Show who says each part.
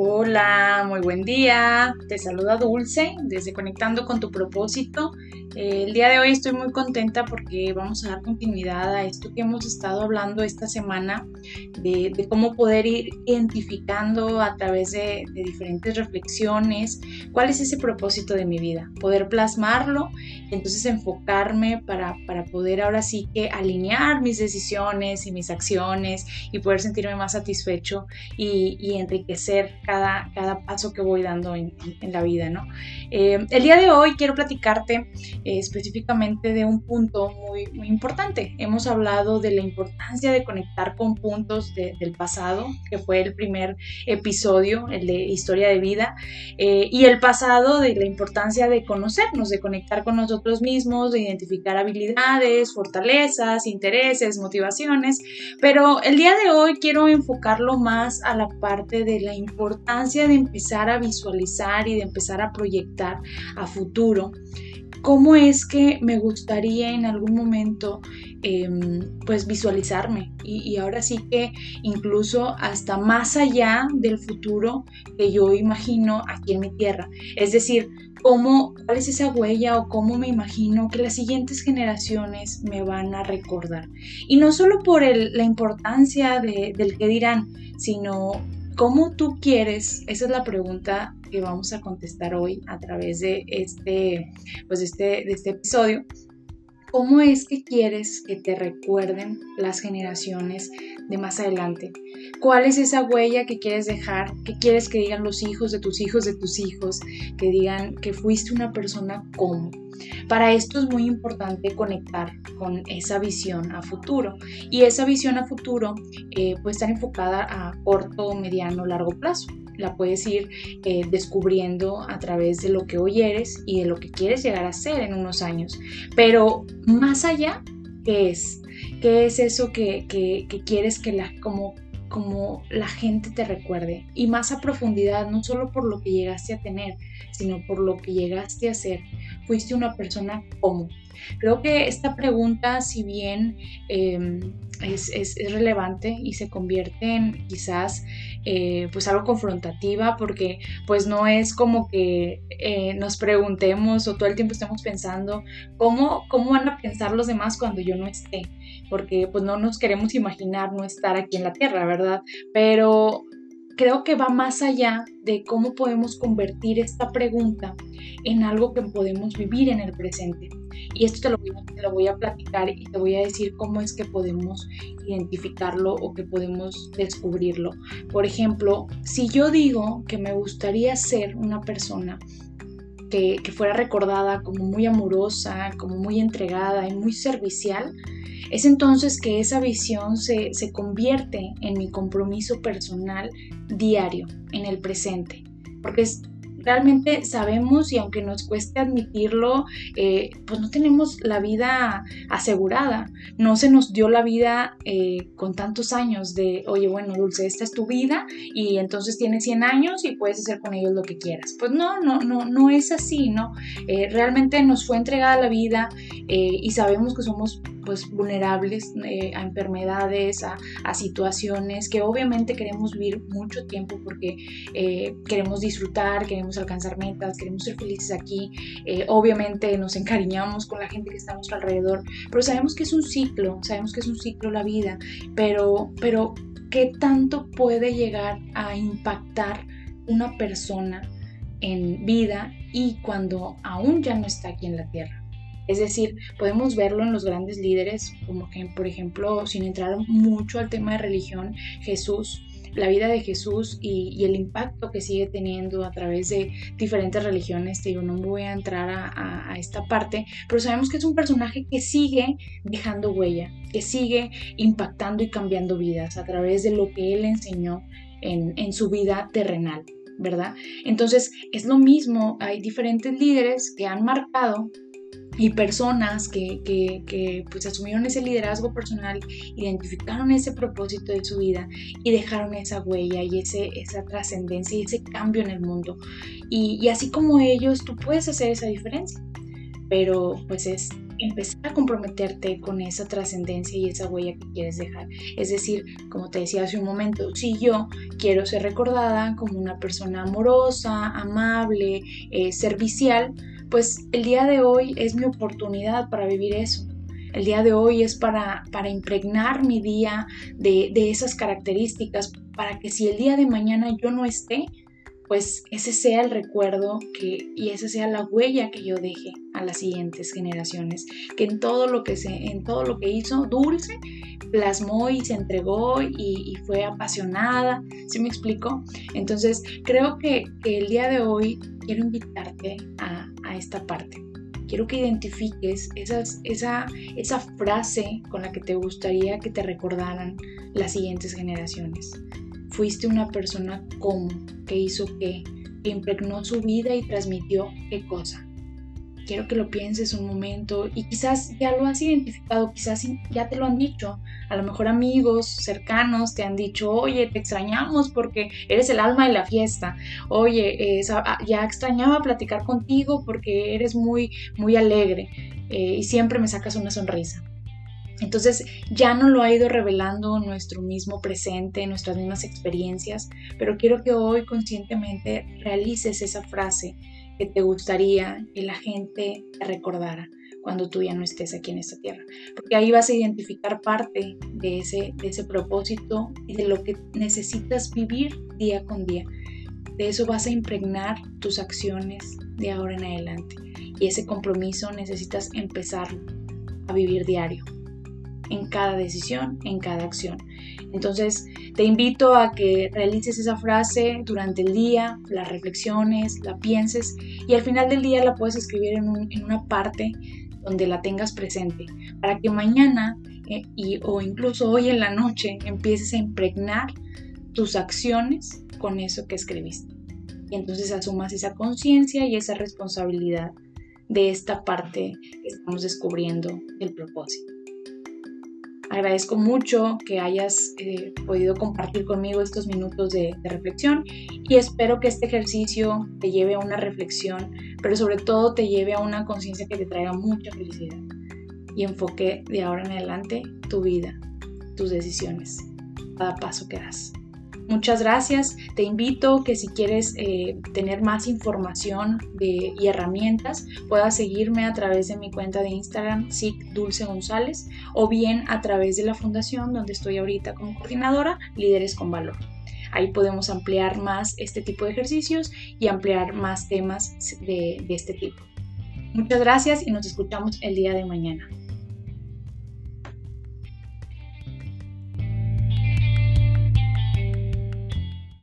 Speaker 1: Hola, muy buen día. Te saluda Dulce desde Conectando con tu propósito. Eh, el día de hoy estoy muy contenta porque vamos a dar continuidad a esto que hemos estado hablando esta semana de, cómo poder ir identificando a través de, diferentes reflexiones cuál es ese propósito de mi vida, poder plasmarlo entonces enfocarme para, poder ahora sí que alinear mis decisiones y mis acciones y poder sentirme más satisfecho y, enriquecer cada, cada paso que voy dando en, la vida, ¿no? Eh, el día de hoy quiero platicarte específicamente de un punto muy, muy, importante. Hemos hablado de la importancia de conectar con puntos del pasado, que fue el primer episodio, el de historia de vida, eh, y el pasado de la importancia de conocernos, de conectar con nosotros mismos, de identificar habilidades, fortalezas, intereses, motivaciones. Pero el día de hoy quiero enfocarlo más a la parte de la importancia de empezar a visualizar y de empezar a proyectar a futuro cómo es que me gustaría en algún momento em, pues visualizarme y, ahora sí que incluso hasta más allá del futuro que yo imagino aquí en mi tierra. Es decir, cómo, cuál es esa huella o cómo me imagino que las siguientes generaciones me van a recordar. Y no solo por la importancia del que dirán, sino ¿Cómo tú quieres? Esa es la pregunta que vamos a contestar hoy a través de este, pues este, de este episodio. ¿Cómo es que quieres que te recuerden las generaciones de más adelante? ¿Cuál es esa huella que quieres dejar? ¿Qué quieres que digan los hijos de tus hijos de tus hijos? Que digan que fuiste una persona como. Para esto es muy importante conectar con esa visión a futuro. Y esa visión a futuro eh, puede estar enfocada a corto, mediano, largo plazo la puedes ir eh, descubriendo a través de lo que hoy eres y de lo que quieres llegar a ser en unos años. Pero más allá, ¿qué es? ¿Qué es eso que, quieres que la, como, como la gente te recuerde? Y más a profundidad, no solo por lo que llegaste a tener, sino por lo que llegaste a ser. Fuiste una persona como. Creo que esta pregunta, si bien em, es, es, relevante y se convierte en quizás eh, pues algo confrontativa porque pues no es como que eh, nos preguntemos o todo el tiempo estemos pensando cómo, cómo van a pensar los demás cuando yo no esté porque pues no nos queremos imaginar no estar aquí en la tierra, ¿verdad? Pero creo que va más allá de cómo podemos convertir esta pregunta en algo que podemos vivir en el presente. Y esto te lo, voy a, platicar y te voy a decir cómo es que podemos identificarlo o que podemos descubrirlo. Por ejemplo, si yo digo que me gustaría ser una persona que, fuera recordada como muy amorosa, como muy entregada y muy servicial, es entonces que esa visión se, se convierte en mi compromiso personal diario, en el presente, porque es realmente sabemos y aunque nos cueste admitirlo, eh, pues no tenemos la vida asegurada. No se nos dio la vida eh, con tantos años de, oye, bueno, Dulce, esta es tu vida y entonces tienes 100 años y puedes hacer con ellos lo que quieras. Pues no, no, no, no es así, ¿no? Eh, realmente nos fue entregada la vida y sabemos que somos pues vulnerables a enfermedades, a, situaciones que obviamente queremos vivir mucho tiempo porque queremos disfrutar, queremos alcanzar metas, queremos ser felices aquí, eh, obviamente nos encariñamos con la gente que está a nuestro alrededor, pero sabemos que es un ciclo, sabemos que es un ciclo la vida, pero, pero ¿qué tanto puede llegar a impactar una persona en vida y cuando aún ya no está aquí en la tierra? Es decir, podemos verlo en los grandes líderes, como que, por ejemplo, sin entrar mucho al tema de religión, Jesús la vida de Jesús y, el impacto que sigue teniendo a través de diferentes religiones. Te digo, no voy a entrar a, esta parte, pero sabemos que es un personaje que sigue dejando huella, que sigue impactando y cambiando vidas a través de lo que él enseñó en, en su vida terrenal. ¿verdad? Entonces es lo mismo, hay diferentes líderes que han marcado y personas que, que, pues asumieron ese liderazgo personal, identificaron ese propósito de su vida y dejaron esa huella y ese, esa trascendencia y ese cambio en el mundo. Y, y, así como ellos, tú puedes hacer esa diferencia, pero pues es empezar a comprometerte con esa trascendencia y esa huella que quieres dejar. Es decir, como te decía hace un momento, si yo quiero ser recordada como una persona amorosa, amable, eh, servicial, pues el día de hoy es mi oportunidad para vivir eso. El día de hoy es para, para impregnar mi día de, de esas características, para que si el día de mañana yo no esté, pues ese sea el recuerdo que, y esa sea la huella que yo deje a las siguientes generaciones, que en todo lo que, se, en todo lo que hizo Dulce, plasmó y se entregó y, fue apasionada, ¿sí me explico? Entonces creo que, el día de hoy quiero invitarte a, esta parte. Quiero que identifiques esas, esa, esa frase con la que te gustaría que te recordaran las siguientes generaciones fuiste una persona como, que hizo qué, que impregnó su vida y transmitió qué cosa. Quiero que lo pienses un momento y quizás ya lo has identificado, quizás ya te lo han dicho. A lo mejor amigos cercanos te han dicho, oye, te extrañamos porque eres el alma de la fiesta. Oye, ah, ya extrañaba platicar contigo porque eres muy, muy alegre eh, y siempre me sacas una sonrisa. Entonces ya no lo ha ido revelando nuestro mismo presente, nuestras mismas experiencias, pero quiero que hoy conscientemente realices esa frase que te gustaría que la gente te recordara cuando tú ya no estés aquí en esta tierra, porque ahí vas a identificar parte de ese, de ese propósito y de lo que necesitas vivir día con día. De eso vas a impregnar tus acciones de ahora en adelante. Y ese compromiso necesitas empezar a vivir diario en cada decisión, en cada acción. Entonces, te invito a que realices esa frase durante el día, la reflexiones, la pienses y al final del día la puedes escribir en, una parte donde la tengas presente para que mañana eh, y, o incluso hoy en la noche empieces a impregnar tus acciones con eso que escribiste. Y entonces asumas esa conciencia y esa responsabilidad de esta parte que estamos descubriendo del propósito. Agradezco mucho que hayas eh, podido compartir conmigo estos minutos de, de, reflexión y espero que este ejercicio te lleve a una reflexión, pero sobre todo te lleve a una conciencia que te traiga mucha felicidad y enfoque de ahora en adelante tu vida, tus decisiones, cada paso que das. Muchas gracias. Te invito que si quieres eh, tener más información de, y herramientas, puedas seguirme a través de mi cuenta de Instagram, SIC Dulce González, o bien a través de la fundación donde estoy ahorita como coordinadora, Líderes con Valor. Ahí podemos ampliar más este tipo de ejercicios y ampliar más temas de este tipo. Muchas gracias y nos escuchamos el día de mañana.